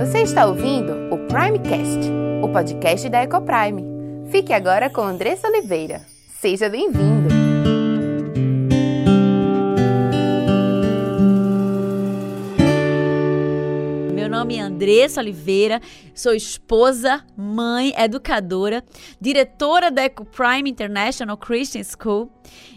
Você está ouvindo o Primecast, o podcast da Ecoprime. Fique agora com Andressa Oliveira. Seja bem-vindo! Meu nome é Andressa Oliveira, sou esposa, mãe, educadora, diretora da EcoPrime International Christian School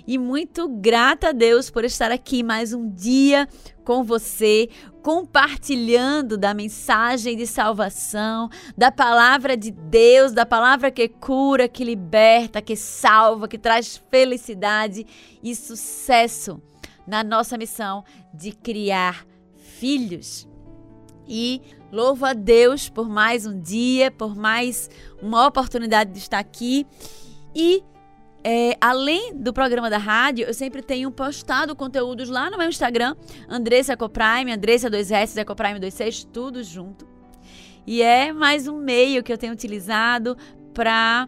e muito grata a Deus por estar aqui mais um dia com você, compartilhando da mensagem de salvação, da palavra de Deus, da palavra que cura, que liberta, que salva, que traz felicidade e sucesso na nossa missão de criar filhos. E louvo a Deus por mais um dia, por mais uma oportunidade de estar aqui. E é, além do programa da rádio, eu sempre tenho postado conteúdos lá no meu Instagram, Andressa Ecoprime, Andressa 2S, Ecoprime 26, tudo junto. E é mais um meio que eu tenho utilizado para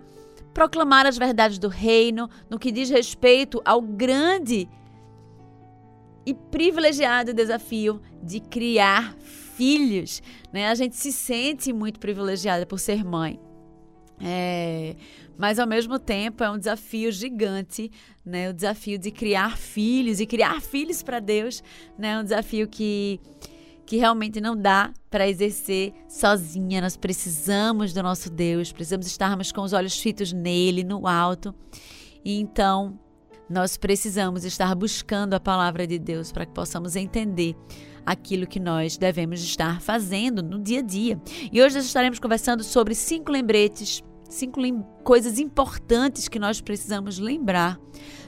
proclamar as verdades do reino no que diz respeito ao grande e privilegiado desafio de criar filhos. Né? A gente se sente muito privilegiada por ser mãe. É, mas ao mesmo tempo é um desafio gigante, né? O desafio de criar filhos e criar filhos para Deus, né? É um desafio que que realmente não dá para exercer sozinha. Nós precisamos do nosso Deus, precisamos estarmos com os olhos fitos nele, no alto. E então nós precisamos estar buscando a palavra de Deus para que possamos entender aquilo que nós devemos estar fazendo no dia a dia. E hoje nós estaremos conversando sobre cinco lembretes cinco coisas importantes que nós precisamos lembrar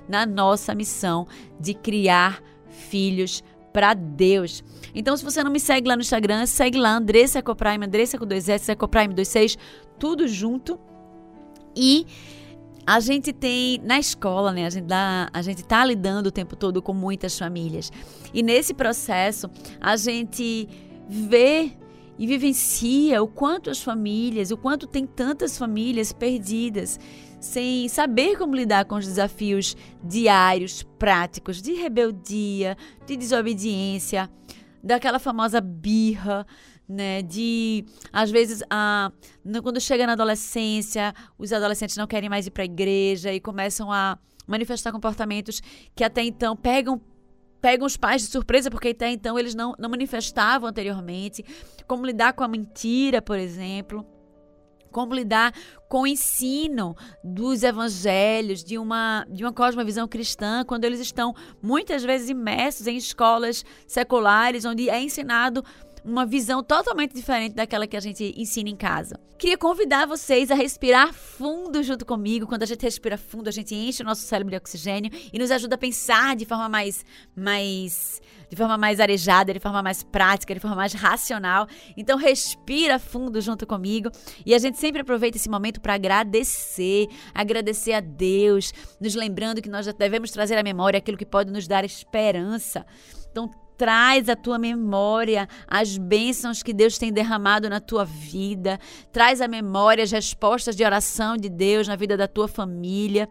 na nossa missão de criar filhos para Deus. Então, se você não me segue lá no Instagram, segue lá, Andressa Ecoprime, Andressa com dois S, Ecoprime 26, tudo junto. E a gente tem na escola, né? A gente, dá, a gente tá lidando o tempo todo com muitas famílias. E nesse processo, a gente vê e vivencia o quanto as famílias, o quanto tem tantas famílias perdidas, sem saber como lidar com os desafios diários, práticos, de rebeldia, de desobediência, daquela famosa birra, né? De às vezes a quando chega na adolescência, os adolescentes não querem mais ir para a igreja e começam a manifestar comportamentos que até então pegam pegam os pais de surpresa, porque até então eles não, não manifestavam anteriormente. Como lidar com a mentira, por exemplo. Como lidar com o ensino dos evangelhos, de uma, de uma cosmovisão cristã, quando eles estão muitas vezes imersos em escolas seculares, onde é ensinado uma visão totalmente diferente daquela que a gente ensina em casa. Queria convidar vocês a respirar fundo junto comigo. Quando a gente respira fundo, a gente enche o nosso cérebro de oxigênio e nos ajuda a pensar de forma mais mais de forma mais arejada, de forma mais prática, de forma mais racional. Então respira fundo junto comigo e a gente sempre aproveita esse momento para agradecer, agradecer a Deus, nos lembrando que nós devemos trazer à memória aquilo que pode nos dar esperança. Então Traz à tua memória as bênçãos que Deus tem derramado na tua vida. Traz à memória as respostas de oração de Deus na vida da tua família.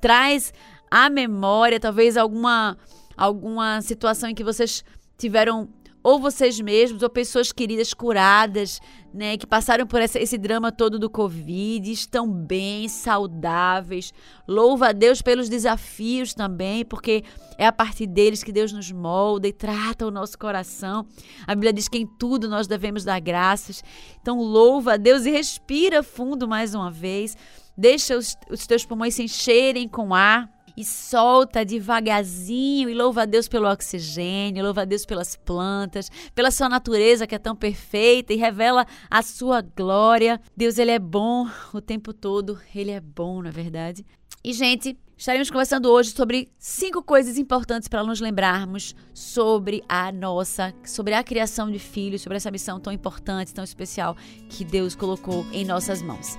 Traz à memória talvez alguma alguma situação em que vocês tiveram ou vocês mesmos, ou pessoas queridas curadas, né, que passaram por essa, esse drama todo do Covid, estão bem, saudáveis. Louva a Deus pelos desafios também, porque é a partir deles que Deus nos molda e trata o nosso coração. A Bíblia diz que em tudo nós devemos dar graças. Então, louva a Deus e respira fundo mais uma vez. Deixa os, os teus pulmões se encherem com ar e solta devagarzinho e louva a Deus pelo oxigênio, louva a Deus pelas plantas, pela sua natureza que é tão perfeita e revela a sua glória. Deus, ele é bom o tempo todo, ele é bom, na é verdade. E gente, Estaremos conversando hoje sobre cinco coisas importantes para nos lembrarmos sobre a nossa, sobre a criação de filhos, sobre essa missão tão importante, tão especial que Deus colocou em nossas mãos.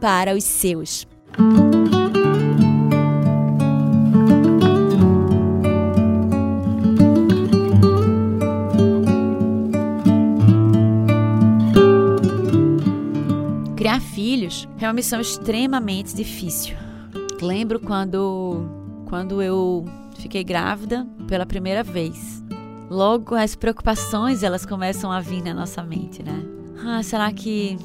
para os seus. Criar filhos é uma missão extremamente difícil. Lembro quando, quando eu fiquei grávida pela primeira vez. Logo as preocupações elas começam a vir na nossa mente, né? Ah, será que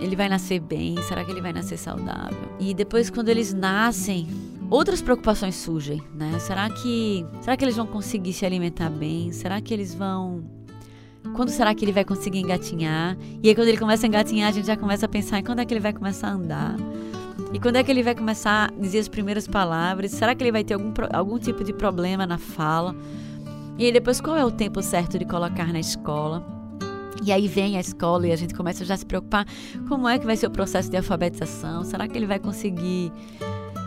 ele vai nascer bem? Será que ele vai nascer saudável? E depois, quando eles nascem, outras preocupações surgem, né? Será que, será que eles vão conseguir se alimentar bem? Será que eles vão quando será que ele vai conseguir engatinhar? E aí quando ele começa a engatinhar, a gente já começa a pensar em quando é que ele vai começar a andar. E quando é que ele vai começar a dizer as primeiras palavras? Será que ele vai ter algum, algum tipo de problema na fala? E aí depois qual é o tempo certo de colocar na escola? E aí vem a escola e a gente começa já a se preocupar como é que vai ser o processo de alfabetização? Será que ele vai conseguir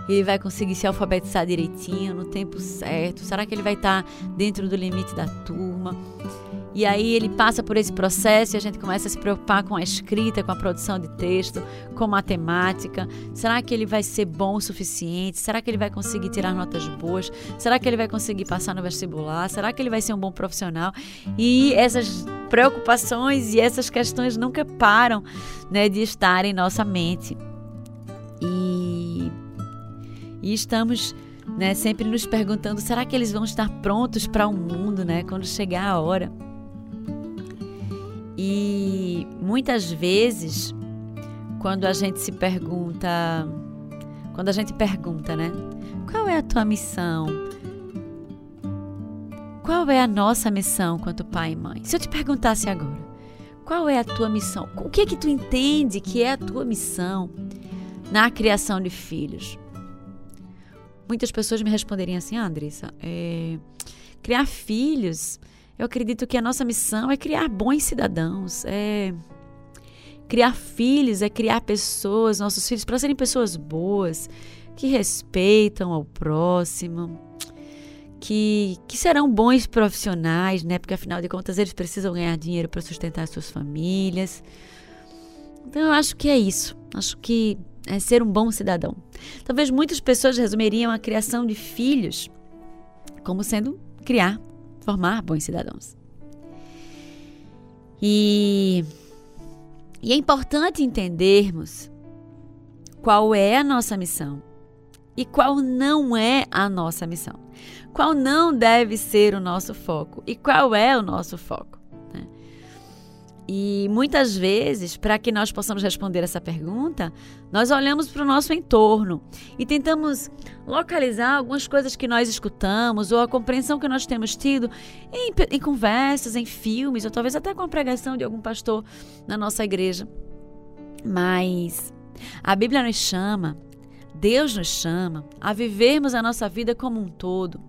ele vai conseguir se alfabetizar direitinho no tempo certo? Será que ele vai estar dentro do limite da turma? E aí ele passa por esse processo e a gente começa a se preocupar com a escrita, com a produção de texto, com matemática. Será que ele vai ser bom o suficiente? Será que ele vai conseguir tirar notas boas? Será que ele vai conseguir passar no vestibular? Será que ele vai ser um bom profissional? E essas preocupações e essas questões nunca param né, de estar em nossa mente. E, e estamos né, sempre nos perguntando: será que eles vão estar prontos para o um mundo né, quando chegar a hora? Muitas vezes, quando a gente se pergunta, quando a gente pergunta, né? Qual é a tua missão? Qual é a nossa missão quanto pai e mãe? Se eu te perguntasse agora, qual é a tua missão? O que é que tu entende que é a tua missão na criação de filhos? Muitas pessoas me responderiam assim, ah, Andressa, é, criar filhos eu acredito que a nossa missão é criar bons cidadãos, é criar filhos, é criar pessoas, nossos filhos, para serem pessoas boas, que respeitam ao próximo, que, que serão bons profissionais, né? Porque afinal de contas eles precisam ganhar dinheiro para sustentar suas famílias. Então eu acho que é isso. Acho que é ser um bom cidadão. Talvez muitas pessoas resumiriam a criação de filhos como sendo criar formar bons cidadãos. E, e é importante entendermos qual é a nossa missão e qual não é a nossa missão. Qual não deve ser o nosso foco e qual é o nosso foco. E muitas vezes, para que nós possamos responder essa pergunta, nós olhamos para o nosso entorno e tentamos localizar algumas coisas que nós escutamos ou a compreensão que nós temos tido em, em conversas, em filmes, ou talvez até com a pregação de algum pastor na nossa igreja. Mas a Bíblia nos chama, Deus nos chama a vivermos a nossa vida como um todo,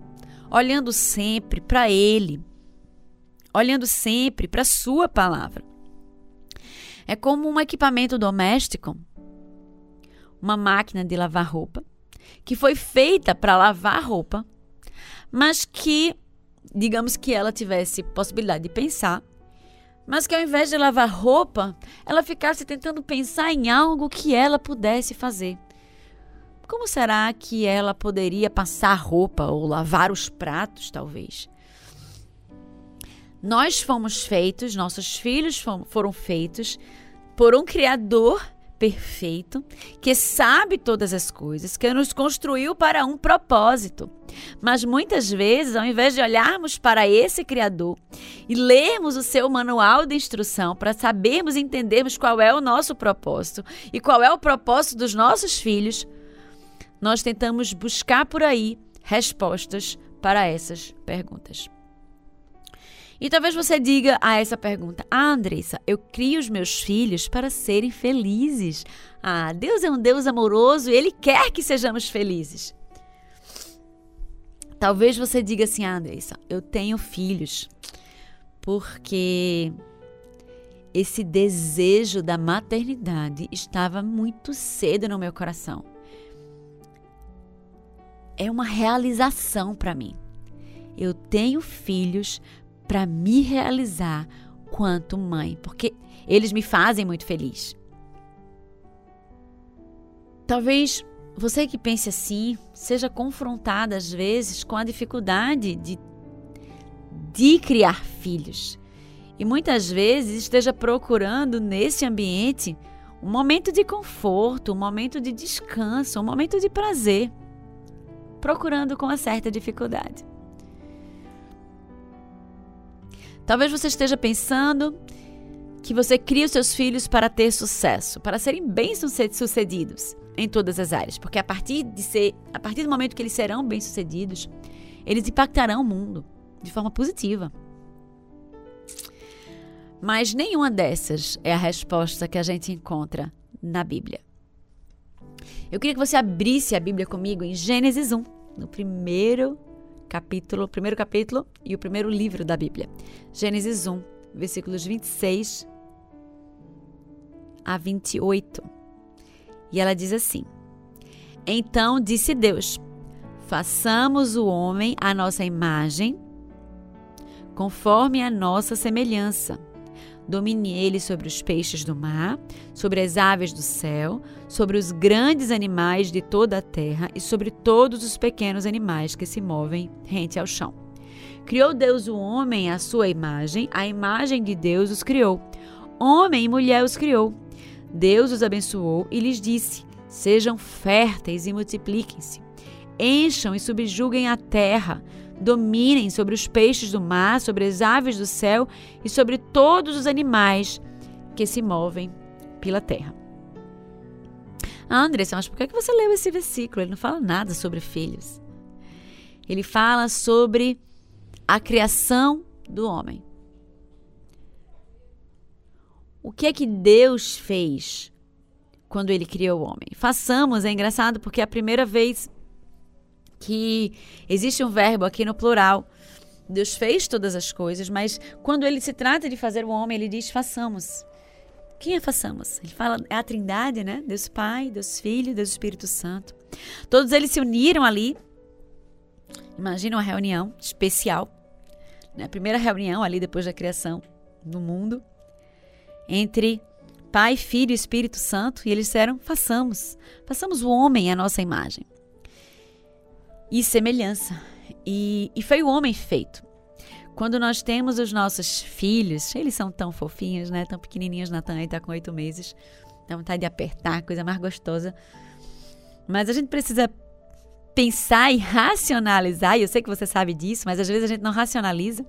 olhando sempre para Ele, olhando sempre para Sua palavra. É como um equipamento doméstico, uma máquina de lavar roupa, que foi feita para lavar roupa, mas que, digamos que ela tivesse possibilidade de pensar, mas que ao invés de lavar roupa, ela ficasse tentando pensar em algo que ela pudesse fazer. Como será que ela poderia passar roupa ou lavar os pratos, talvez? Nós fomos feitos, nossos filhos foram feitos por um Criador perfeito, que sabe todas as coisas, que nos construiu para um propósito. Mas muitas vezes, ao invés de olharmos para esse Criador e lermos o seu manual de instrução para sabermos e entendermos qual é o nosso propósito e qual é o propósito dos nossos filhos, nós tentamos buscar por aí respostas para essas perguntas. E talvez você diga a essa pergunta: Ah, Andressa, eu crio os meus filhos para serem felizes. Ah, Deus é um Deus amoroso e Ele quer que sejamos felizes. Talvez você diga assim: Ah, Andressa, eu tenho filhos porque esse desejo da maternidade estava muito cedo no meu coração. É uma realização para mim. Eu tenho filhos para me realizar quanto mãe, porque eles me fazem muito feliz. Talvez você que pense assim seja confrontada às vezes com a dificuldade de, de criar filhos. E muitas vezes esteja procurando nesse ambiente um momento de conforto, um momento de descanso, um momento de prazer, procurando com uma certa dificuldade. Talvez você esteja pensando que você cria os seus filhos para ter sucesso, para serem bem-sucedidos em todas as áreas, porque a partir de ser, a partir do momento que eles serão bem-sucedidos, eles impactarão o mundo de forma positiva. Mas nenhuma dessas é a resposta que a gente encontra na Bíblia. Eu queria que você abrisse a Bíblia comigo em Gênesis 1, no primeiro capítulo, primeiro capítulo e o primeiro livro da Bíblia. Gênesis 1, versículos 26 a 28. E ela diz assim: Então disse Deus: Façamos o homem à nossa imagem, conforme a nossa semelhança Domine ele sobre os peixes do mar, sobre as aves do céu, sobre os grandes animais de toda a terra e sobre todos os pequenos animais que se movem rente ao chão. Criou Deus o homem à sua imagem, a imagem de Deus os criou. Homem e mulher os criou. Deus os abençoou e lhes disse: Sejam férteis e multipliquem-se. Encham e subjuguem a terra dominem sobre os peixes do mar, sobre as aves do céu e sobre todos os animais que se movem pela terra. Andressa, mas por que você leu esse versículo? Ele não fala nada sobre filhos. Ele fala sobre a criação do homem. O que é que Deus fez quando ele criou o homem? Façamos, é engraçado porque é a primeira vez que existe um verbo aqui no plural. Deus fez todas as coisas, mas quando ele se trata de fazer o homem, ele diz: façamos. Quem é façamos? Ele fala, é a Trindade, né? Deus Pai, Deus Filho, Deus Espírito Santo. Todos eles se uniram ali. Imagina uma reunião especial, né? a primeira reunião ali depois da criação do mundo, entre Pai, Filho e Espírito Santo, e eles disseram: façamos, façamos o homem à nossa imagem e semelhança. E, e foi o homem feito. Quando nós temos os nossos filhos, eles são tão fofinhos, né? Tão pequenininhos, Natan aí tá com oito meses. Dá vontade de apertar, coisa mais gostosa. Mas a gente precisa pensar e racionalizar, e eu sei que você sabe disso, mas às vezes a gente não racionaliza,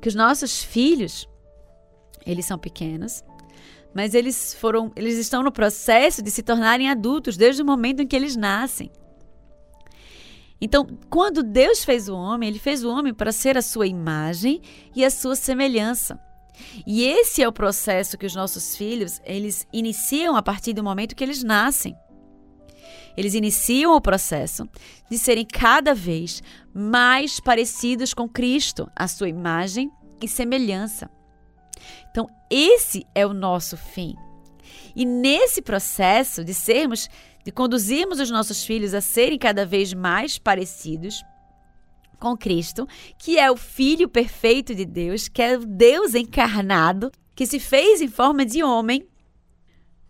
que os nossos filhos, eles são pequenos, mas eles foram, eles estão no processo de se tornarem adultos desde o momento em que eles nascem. Então, quando Deus fez o homem, ele fez o homem para ser a sua imagem e a sua semelhança. E esse é o processo que os nossos filhos, eles iniciam a partir do momento que eles nascem. Eles iniciam o processo de serem cada vez mais parecidos com Cristo, a sua imagem e semelhança. Então, esse é o nosso fim. E nesse processo de sermos de conduzirmos os nossos filhos a serem cada vez mais parecidos com Cristo, que é o Filho perfeito de Deus, que é o Deus encarnado, que se fez em forma de homem,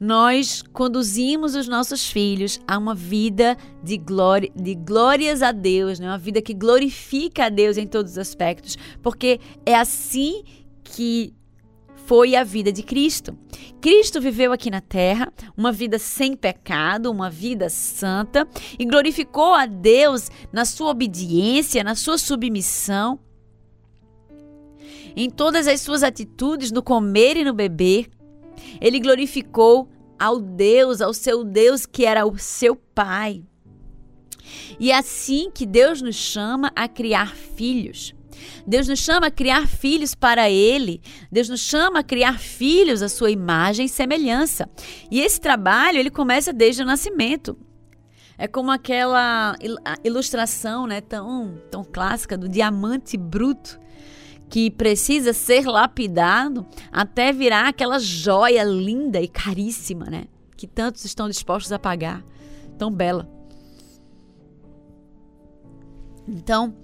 nós conduzimos os nossos filhos a uma vida de, glória, de glórias a Deus, né? uma vida que glorifica a Deus em todos os aspectos, porque é assim que foi a vida de Cristo. Cristo viveu aqui na terra uma vida sem pecado, uma vida santa e glorificou a Deus na sua obediência, na sua submissão, em todas as suas atitudes, no comer e no beber. Ele glorificou ao Deus, ao seu Deus que era o seu Pai. E é assim que Deus nos chama a criar filhos. Deus nos chama a criar filhos para Ele. Deus nos chama a criar filhos à sua imagem e semelhança. E esse trabalho ele começa desde o nascimento. É como aquela ilustração, né, tão tão clássica do diamante bruto que precisa ser lapidado até virar aquela joia linda e caríssima, né? Que tantos estão dispostos a pagar. Tão bela. Então,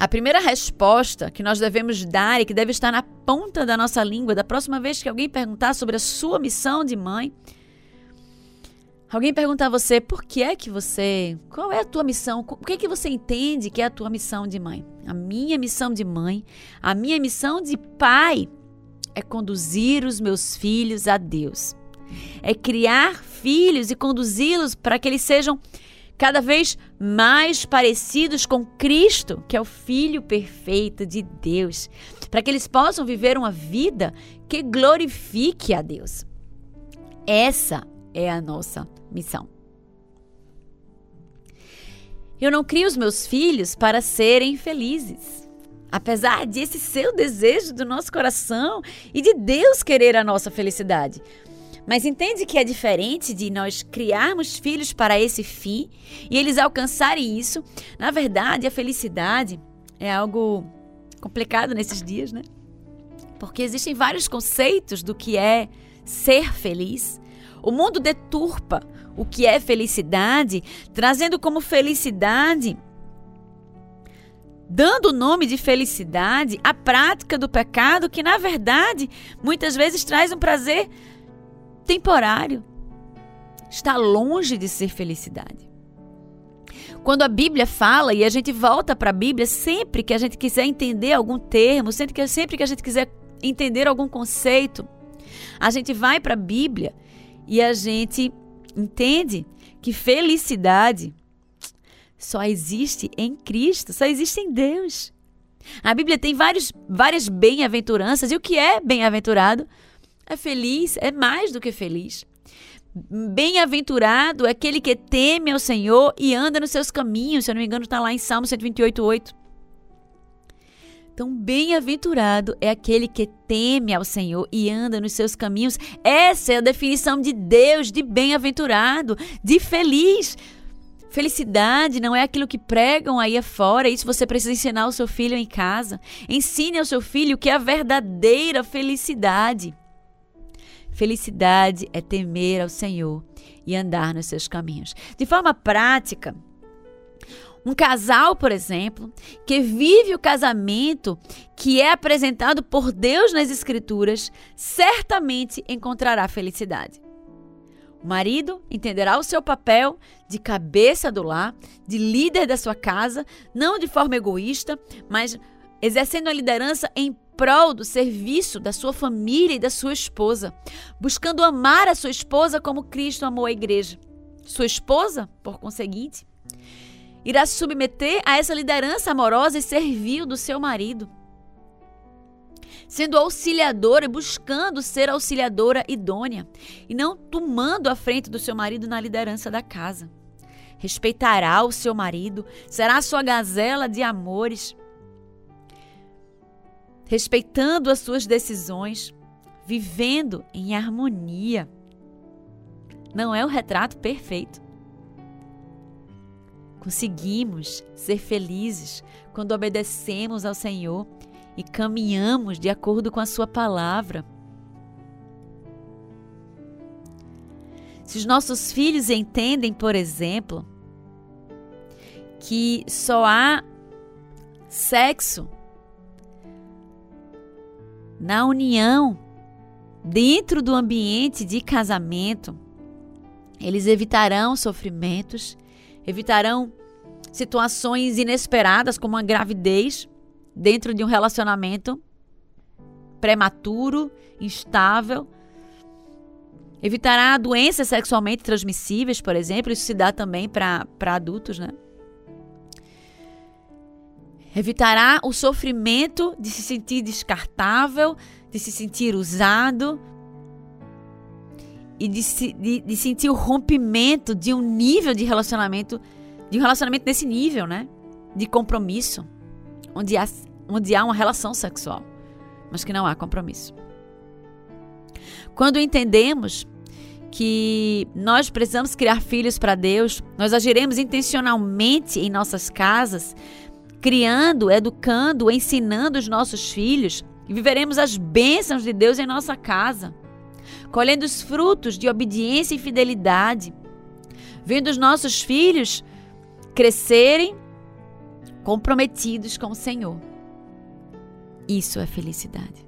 a primeira resposta que nós devemos dar e que deve estar na ponta da nossa língua da próxima vez que alguém perguntar sobre a sua missão de mãe, alguém perguntar a você por que é que você, qual é a tua missão, o que é que você entende que é a tua missão de mãe? A minha missão de mãe, a minha missão de pai é conduzir os meus filhos a Deus. É criar filhos e conduzi-los para que eles sejam cada vez mais parecidos com Cristo, que é o Filho perfeito de Deus, para que eles possam viver uma vida que glorifique a Deus. Essa é a nossa missão. Eu não crio os meus filhos para serem felizes. Apesar desse ser o desejo do nosso coração e de Deus querer a nossa felicidade. Mas entende que é diferente de nós criarmos filhos para esse fim e eles alcançarem isso. Na verdade, a felicidade é algo complicado nesses dias, né? Porque existem vários conceitos do que é ser feliz. O mundo deturpa o que é felicidade, trazendo como felicidade dando o nome de felicidade à prática do pecado, que na verdade muitas vezes traz um prazer temporário. Está longe de ser felicidade. Quando a Bíblia fala, e a gente volta para a Bíblia sempre que a gente quiser entender algum termo, sempre que, sempre que a gente quiser entender algum conceito, a gente vai para a Bíblia e a gente entende que felicidade só existe em Cristo, só existe em Deus. A Bíblia tem vários, várias bem-aventuranças, e o que é bem-aventurado? É feliz, é mais do que feliz. Bem-aventurado é aquele que teme ao Senhor e anda nos seus caminhos. Se eu não me engano, está lá em Salmo 128, 8. Então, bem-aventurado é aquele que teme ao Senhor e anda nos seus caminhos. Essa é a definição de Deus, de bem-aventurado, de feliz. Felicidade não é aquilo que pregam aí afora, isso você precisa ensinar ao seu filho em casa. Ensine ao seu filho o que é a verdadeira felicidade. Felicidade é temer ao Senhor e andar nos seus caminhos. De forma prática, um casal, por exemplo, que vive o casamento que é apresentado por Deus nas Escrituras, certamente encontrará felicidade. O marido entenderá o seu papel de cabeça do lar, de líder da sua casa, não de forma egoísta, mas exercendo a liderança em prol do serviço da sua família e da sua esposa, buscando amar a sua esposa como Cristo amou a igreja. Sua esposa, por conseguinte, irá se submeter a essa liderança amorosa e servil do seu marido, sendo auxiliadora e buscando ser auxiliadora idônea, e não tomando a frente do seu marido na liderança da casa. Respeitará o seu marido, será sua gazela de amores, respeitando as suas decisões, vivendo em harmonia. Não é o retrato perfeito. Conseguimos ser felizes quando obedecemos ao Senhor e caminhamos de acordo com a Sua palavra. Se os nossos filhos entendem, por exemplo, que só há sexo, na união, dentro do ambiente de casamento, eles evitarão sofrimentos, evitarão situações inesperadas, como a gravidez, dentro de um relacionamento prematuro, instável. Evitará doenças sexualmente transmissíveis, por exemplo, isso se dá também para adultos, né? Evitará o sofrimento de se sentir descartável, de se sentir usado e de, se, de, de sentir o rompimento de um nível de relacionamento, de um relacionamento nesse nível, né? De compromisso, onde há, onde há uma relação sexual, mas que não há compromisso. Quando entendemos que nós precisamos criar filhos para Deus, nós agiremos intencionalmente em nossas casas, criando, educando, ensinando os nossos filhos viveremos as bênçãos de Deus em nossa casa, colhendo os frutos de obediência e fidelidade, vendo os nossos filhos crescerem comprometidos com o Senhor. Isso é felicidade.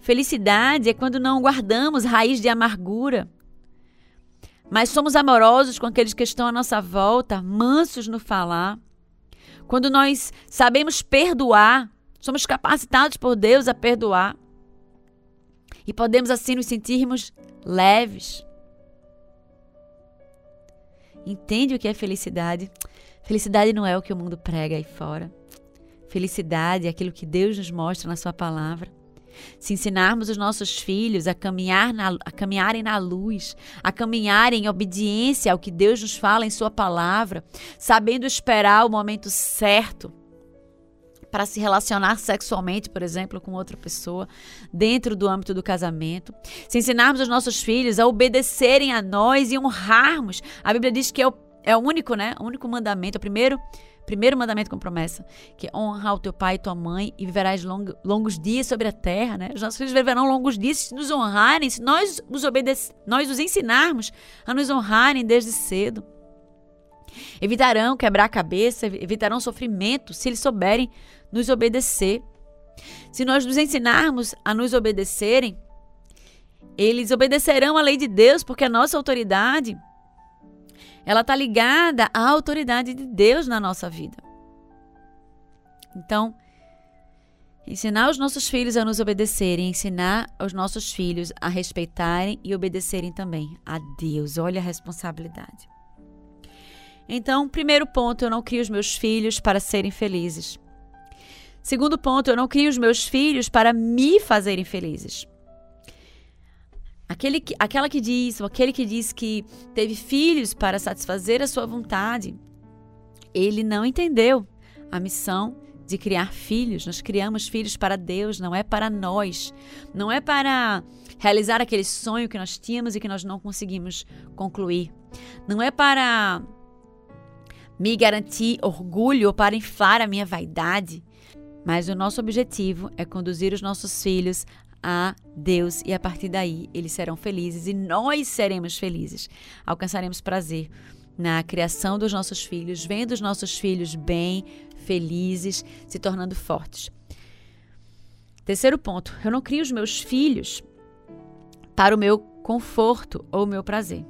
Felicidade é quando não guardamos raiz de amargura, mas somos amorosos com aqueles que estão à nossa volta, mansos no falar, quando nós sabemos perdoar, somos capacitados por Deus a perdoar. E podemos assim nos sentirmos leves. Entende o que é felicidade? Felicidade não é o que o mundo prega aí fora. Felicidade é aquilo que Deus nos mostra na Sua palavra. Se ensinarmos os nossos filhos a, caminhar na, a caminharem na luz, a caminharem em obediência ao que Deus nos fala em Sua palavra, sabendo esperar o momento certo para se relacionar sexualmente, por exemplo, com outra pessoa, dentro do âmbito do casamento. Se ensinarmos os nossos filhos a obedecerem a nós e honrarmos, a Bíblia diz que é o, é o único, né? O único mandamento, o primeiro Primeiro mandamento com promessa, que é honrar o teu pai e tua mãe e viverás long, longos dias sobre a terra, né? Os nossos filhos viverão longos dias se nos honrarem, se nós os, nós os ensinarmos a nos honrarem desde cedo. Evitarão quebrar a cabeça, evitarão sofrimento se eles souberem nos obedecer. Se nós nos ensinarmos a nos obedecerem, eles obedecerão à lei de Deus, porque a nossa autoridade ela está ligada à autoridade de Deus na nossa vida. Então, ensinar os nossos filhos a nos obedecerem, ensinar os nossos filhos a respeitarem e obedecerem também a Deus. Olha a responsabilidade. Então, primeiro ponto, eu não crio os meus filhos para serem felizes. Segundo ponto, eu não crio os meus filhos para me fazerem felizes. Aquele que, aquela que diz, ou aquele que diz que teve filhos para satisfazer a sua vontade, ele não entendeu a missão de criar filhos. Nós criamos filhos para Deus, não é para nós. Não é para realizar aquele sonho que nós tínhamos e que nós não conseguimos concluir. Não é para me garantir orgulho ou para inflar a minha vaidade. Mas o nosso objetivo é conduzir os nossos filhos a Deus e a partir daí eles serão felizes e nós seremos felizes. Alcançaremos prazer na criação dos nossos filhos, vendo os nossos filhos bem, felizes, se tornando fortes. Terceiro ponto, eu não crio os meus filhos para o meu conforto ou o meu prazer.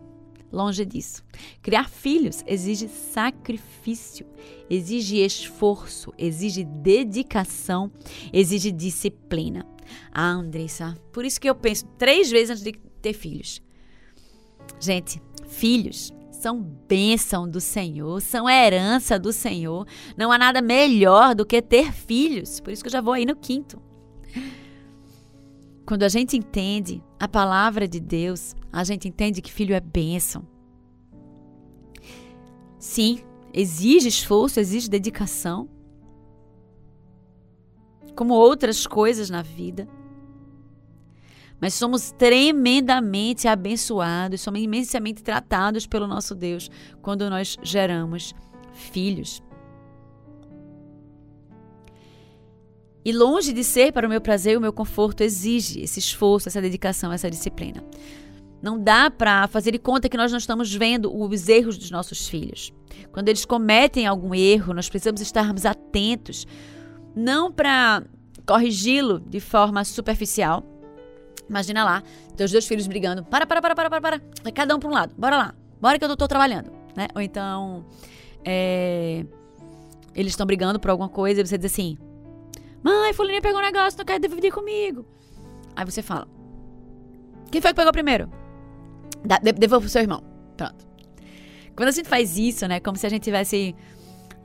Longe disso. Criar filhos exige sacrifício, exige esforço, exige dedicação, exige disciplina. Ah, Andressa, por isso que eu penso três vezes antes de ter filhos. Gente, filhos são bênção do Senhor, são herança do Senhor. Não há nada melhor do que ter filhos. Por isso que eu já vou aí no quinto. Quando a gente entende a palavra de Deus, a gente entende que filho é bênção. Sim, exige esforço, exige dedicação, como outras coisas na vida. Mas somos tremendamente abençoados, somos imensamente tratados pelo nosso Deus quando nós geramos filhos. E longe de ser para o meu prazer o meu conforto, exige esse esforço, essa dedicação, essa disciplina. Não dá para fazer de conta que nós não estamos vendo os erros dos nossos filhos. quando eles cometem algum erro, nós precisamos estarmos atentos, não para corrigi-lo de forma superficial. Imagina lá, teus dois filhos brigando. Para, para, para, para, para, para. Vai cada um para um lado. Bora lá. Bora que eu tô trabalhando, né? Ou então, é, eles estão brigando por alguma coisa e você diz assim: Mãe, fulaninha pegou um negócio, não quer dividir comigo. Aí você fala: Quem foi que pegou primeiro? Devolva pro seu irmão. Pronto. Quando a gente faz isso, né? Como se a gente tivesse.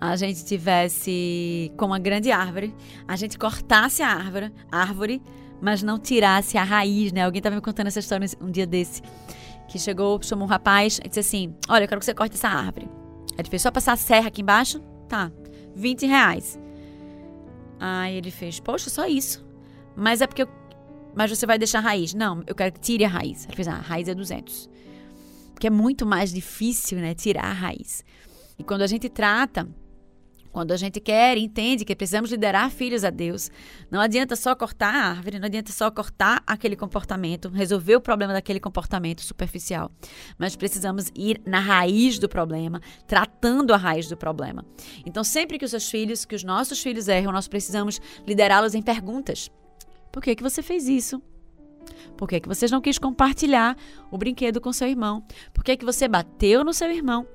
A gente tivesse com uma grande árvore, a gente cortasse a árvore, árvore, mas não tirasse a raiz, né? Alguém estava me contando essa história um dia desse. Que chegou, chamou um rapaz e disse assim: Olha, eu quero que você corte essa árvore. Ele fez só passar a serra aqui embaixo? Tá. 20 reais. Aí ele fez, poxa, só isso. Mas é porque eu, Mas você vai deixar a raiz. Não, eu quero que tire a raiz. Ele fez, ah, a raiz é 200. Porque é muito mais difícil, né, tirar a raiz. E quando a gente trata quando a gente quer entende que precisamos liderar filhos a Deus, não adianta só cortar a árvore, não adianta só cortar aquele comportamento, resolver o problema daquele comportamento superficial. Mas precisamos ir na raiz do problema, tratando a raiz do problema. Então, sempre que os seus filhos, que os nossos filhos erram, nós precisamos liderá-los em perguntas. Por que, que você fez isso? Por que, que você não quis compartilhar o brinquedo com seu irmão? Por que, que você bateu no seu irmão?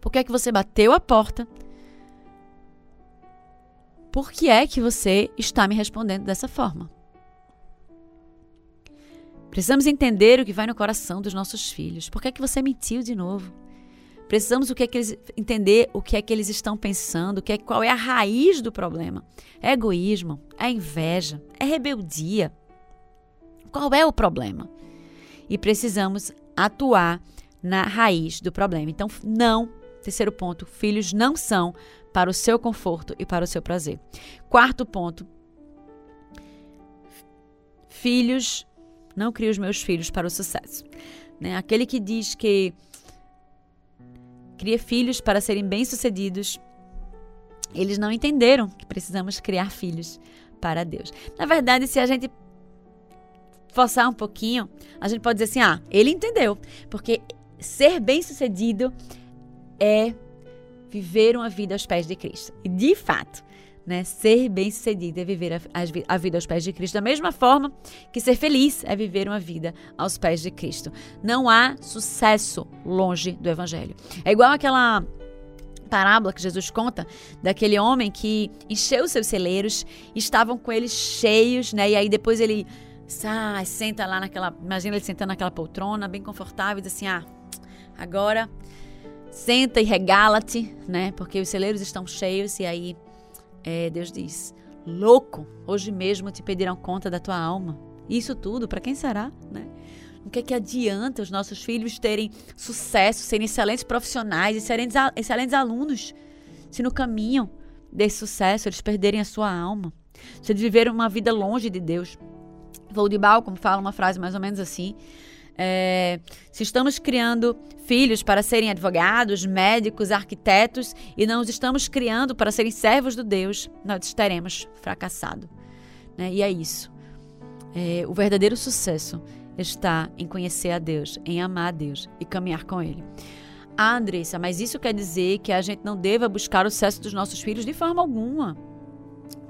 Por que, que você bateu a porta? Por que é que você está me respondendo dessa forma? Precisamos entender o que vai no coração dos nossos filhos. Por que é que você mentiu de novo? Precisamos o que é que eles, entender o que é que eles estão pensando, que é, qual é a raiz do problema. É egoísmo? É inveja? É rebeldia? Qual é o problema? E precisamos atuar na raiz do problema. Então, não, terceiro ponto, filhos não são para o seu conforto e para o seu prazer. Quarto ponto. Filhos, não crio os meus filhos para o sucesso. Né? Aquele que diz que cria filhos para serem bem-sucedidos, eles não entenderam que precisamos criar filhos para Deus. Na verdade, se a gente forçar um pouquinho, a gente pode dizer assim: ah, ele entendeu. Porque ser bem-sucedido é viver uma vida aos pés de Cristo. E de fato, né, ser bem-sucedido é viver a, a, vida aos pés de Cristo. Da mesma forma que ser feliz é viver uma vida aos pés de Cristo. Não há sucesso longe do Evangelho. É igual aquela parábola que Jesus conta daquele homem que encheu seus celeiros, estavam com eles cheios, né? E aí depois ele sai, senta lá naquela, imagina ele sentando naquela poltrona, bem confortável, e diz assim: "Ah, agora Senta e regala-te, né? Porque os celeiros estão cheios e aí é, Deus diz: Louco, hoje mesmo te pedirão conta da tua alma. Isso tudo, para quem será, né? O que é que adianta os nossos filhos terem sucesso, serem excelentes profissionais, excelentes, excelentes alunos, se no caminho desse sucesso eles perderem a sua alma, se eles viverem uma vida longe de Deus? Vou de como fala uma frase mais ou menos assim: é, se estamos criando filhos para serem advogados, médicos, arquitetos e não os estamos criando para serem servos do Deus, nós estaremos fracassados. Né? E é isso. É, o verdadeiro sucesso está em conhecer a Deus, em amar a Deus e caminhar com Ele. Ah, Andressa, mas isso quer dizer que a gente não deva buscar o sucesso dos nossos filhos de forma alguma.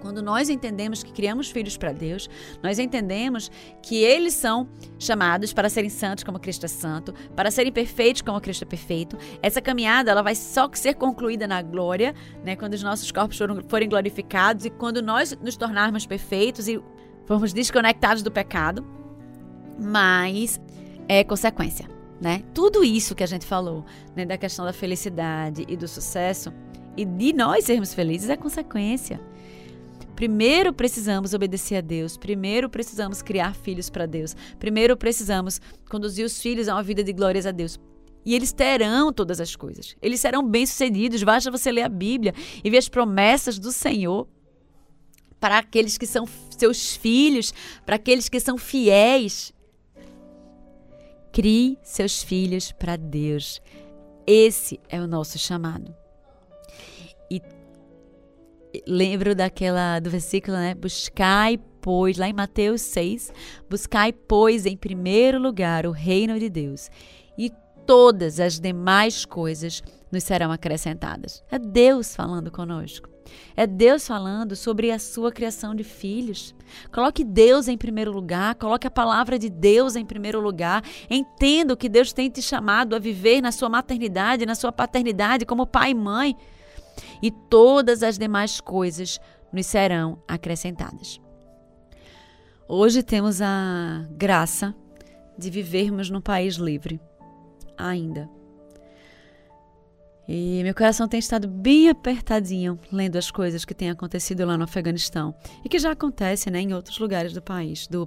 Quando nós entendemos que criamos filhos para Deus, nós entendemos que eles são chamados para serem santos como Cristo é santo, para serem perfeitos como Cristo é perfeito. Essa caminhada ela vai só ser concluída na glória, né, quando os nossos corpos forem glorificados e quando nós nos tornarmos perfeitos e formos desconectados do pecado. Mas é consequência, né? Tudo isso que a gente falou, né, da questão da felicidade e do sucesso e de nós sermos felizes é consequência. Primeiro precisamos obedecer a Deus, primeiro precisamos criar filhos para Deus, primeiro precisamos conduzir os filhos a uma vida de glórias a Deus. E eles terão todas as coisas. Eles serão bem-sucedidos. Basta você ler a Bíblia e ver as promessas do Senhor para aqueles que são seus filhos, para aqueles que são fiéis. Crie seus filhos para Deus. Esse é o nosso chamado lembro daquela do versículo, né? Buscai, pois, lá em Mateus 6, buscai, pois, em primeiro lugar o reino de Deus. E todas as demais coisas nos serão acrescentadas. É Deus falando conosco. É Deus falando sobre a sua criação de filhos. Coloque Deus em primeiro lugar, coloque a palavra de Deus em primeiro lugar. Entenda que Deus tem te chamado a viver na sua maternidade, na sua paternidade, como pai e mãe. E todas as demais coisas nos serão acrescentadas. Hoje temos a graça de vivermos num país livre. Ainda. E meu coração tem estado bem apertadinho lendo as coisas que têm acontecido lá no Afeganistão e que já acontece né, em outros lugares do país, do,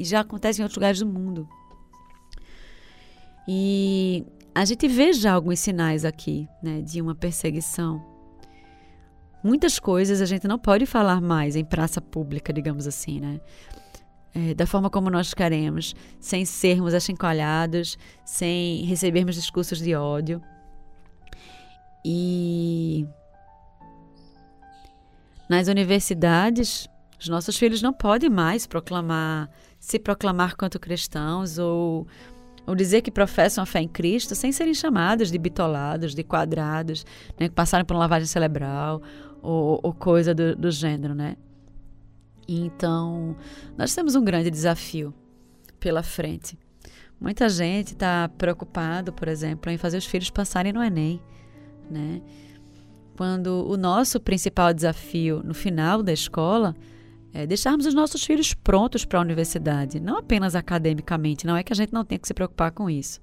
já acontece em outros lugares do mundo. E a gente vê já alguns sinais aqui né, de uma perseguição. Muitas coisas a gente não pode falar mais em praça pública, digamos assim, né? É, da forma como nós queremos, sem sermos achincalhados, sem recebermos discursos de ódio. E nas universidades, os nossos filhos não podem mais proclamar, se proclamar quanto cristãos ou, ou dizer que professam a fé em Cristo sem serem chamados de bitolados, de quadrados, né, que passaram por uma lavagem cerebral ou, ou coisa do, do gênero, né? Então, nós temos um grande desafio pela frente. Muita gente está preocupado, por exemplo, em fazer os filhos passarem no Enem né? Quando o nosso principal desafio no final da escola é deixarmos os nossos filhos prontos para a universidade, não apenas academicamente, não é que a gente não tenha que se preocupar com isso,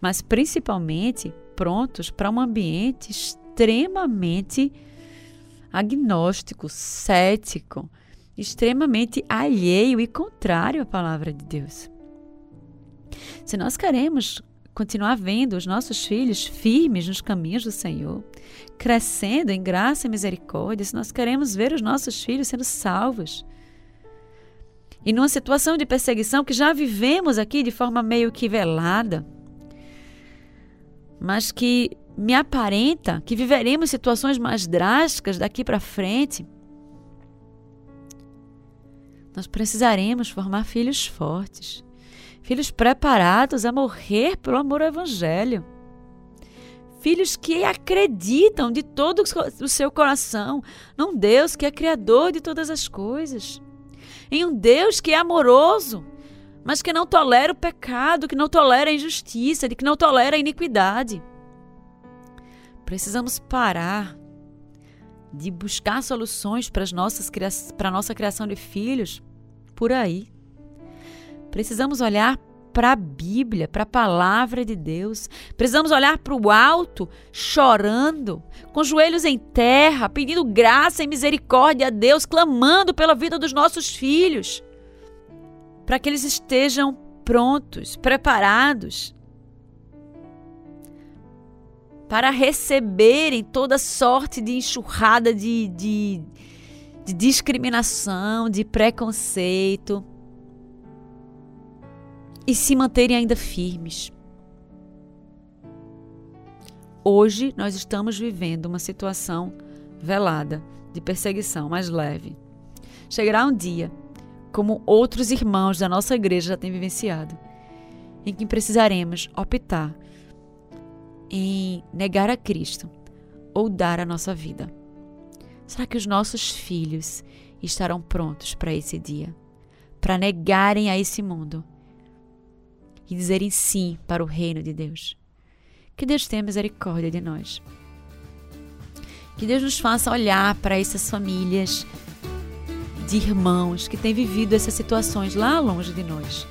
mas principalmente prontos para um ambiente extremamente agnóstico, cético, extremamente alheio e contrário à palavra de Deus. Se nós queremos continuar vendo os nossos filhos firmes nos caminhos do Senhor, crescendo em graça e misericórdia, se nós queremos ver os nossos filhos sendo salvos. E numa situação de perseguição que já vivemos aqui de forma meio que velada, mas que me aparenta que viveremos situações mais drásticas daqui para frente, nós precisaremos formar filhos fortes filhos preparados a morrer pelo amor ao Evangelho. Filhos que acreditam de todo o seu coração num Deus que é Criador de todas as coisas, em um Deus que é amoroso, mas que não tolera o pecado, que não tolera a injustiça, que não tolera a iniquidade. Precisamos parar de buscar soluções para, as nossas, para a nossa criação de filhos por aí. Precisamos olhar para a Bíblia, para a palavra de Deus. Precisamos olhar para o alto, chorando, com joelhos em terra, pedindo graça e misericórdia a Deus, clamando pela vida dos nossos filhos, para que eles estejam prontos, preparados para receberem toda sorte de enxurrada de, de, de discriminação, de preconceito e se manterem ainda firmes. Hoje nós estamos vivendo uma situação velada de perseguição mais leve. Chegará um dia, como outros irmãos da nossa igreja já têm vivenciado, em que precisaremos optar em negar a Cristo ou dar a nossa vida. Será que os nossos filhos estarão prontos para esse dia? Para negarem a esse mundo e dizerem sim para o reino de Deus. Que Deus tenha misericórdia de nós. Que Deus nos faça olhar para essas famílias de irmãos que têm vivido essas situações lá longe de nós.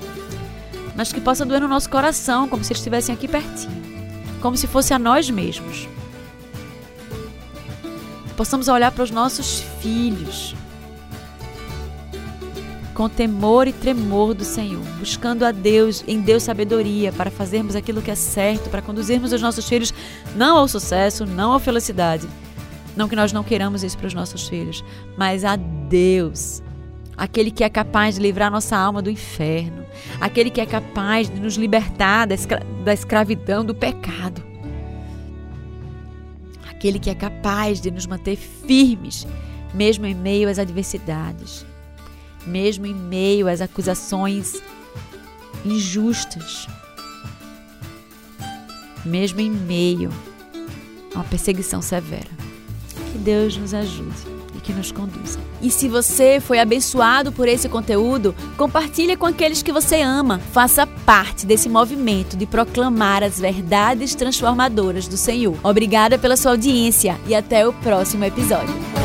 Mas que possa doer no nosso coração, como se estivessem aqui pertinho, como se fosse a nós mesmos. Possamos olhar para os nossos filhos com temor e tremor do Senhor, buscando a Deus, em Deus sabedoria para fazermos aquilo que é certo, para conduzirmos os nossos filhos não ao sucesso, não à felicidade. Não que nós não queiramos isso para os nossos filhos, mas a Deus, aquele que é capaz de livrar nossa alma do inferno, aquele que é capaz de nos libertar da, escra da escravidão, do pecado, aquele que é capaz de nos manter firmes, mesmo em meio às adversidades mesmo em meio às acusações injustas. mesmo em meio a uma perseguição severa. Que Deus nos ajude e que nos conduza. E se você foi abençoado por esse conteúdo, compartilhe com aqueles que você ama. Faça parte desse movimento de proclamar as verdades transformadoras do Senhor. Obrigada pela sua audiência e até o próximo episódio.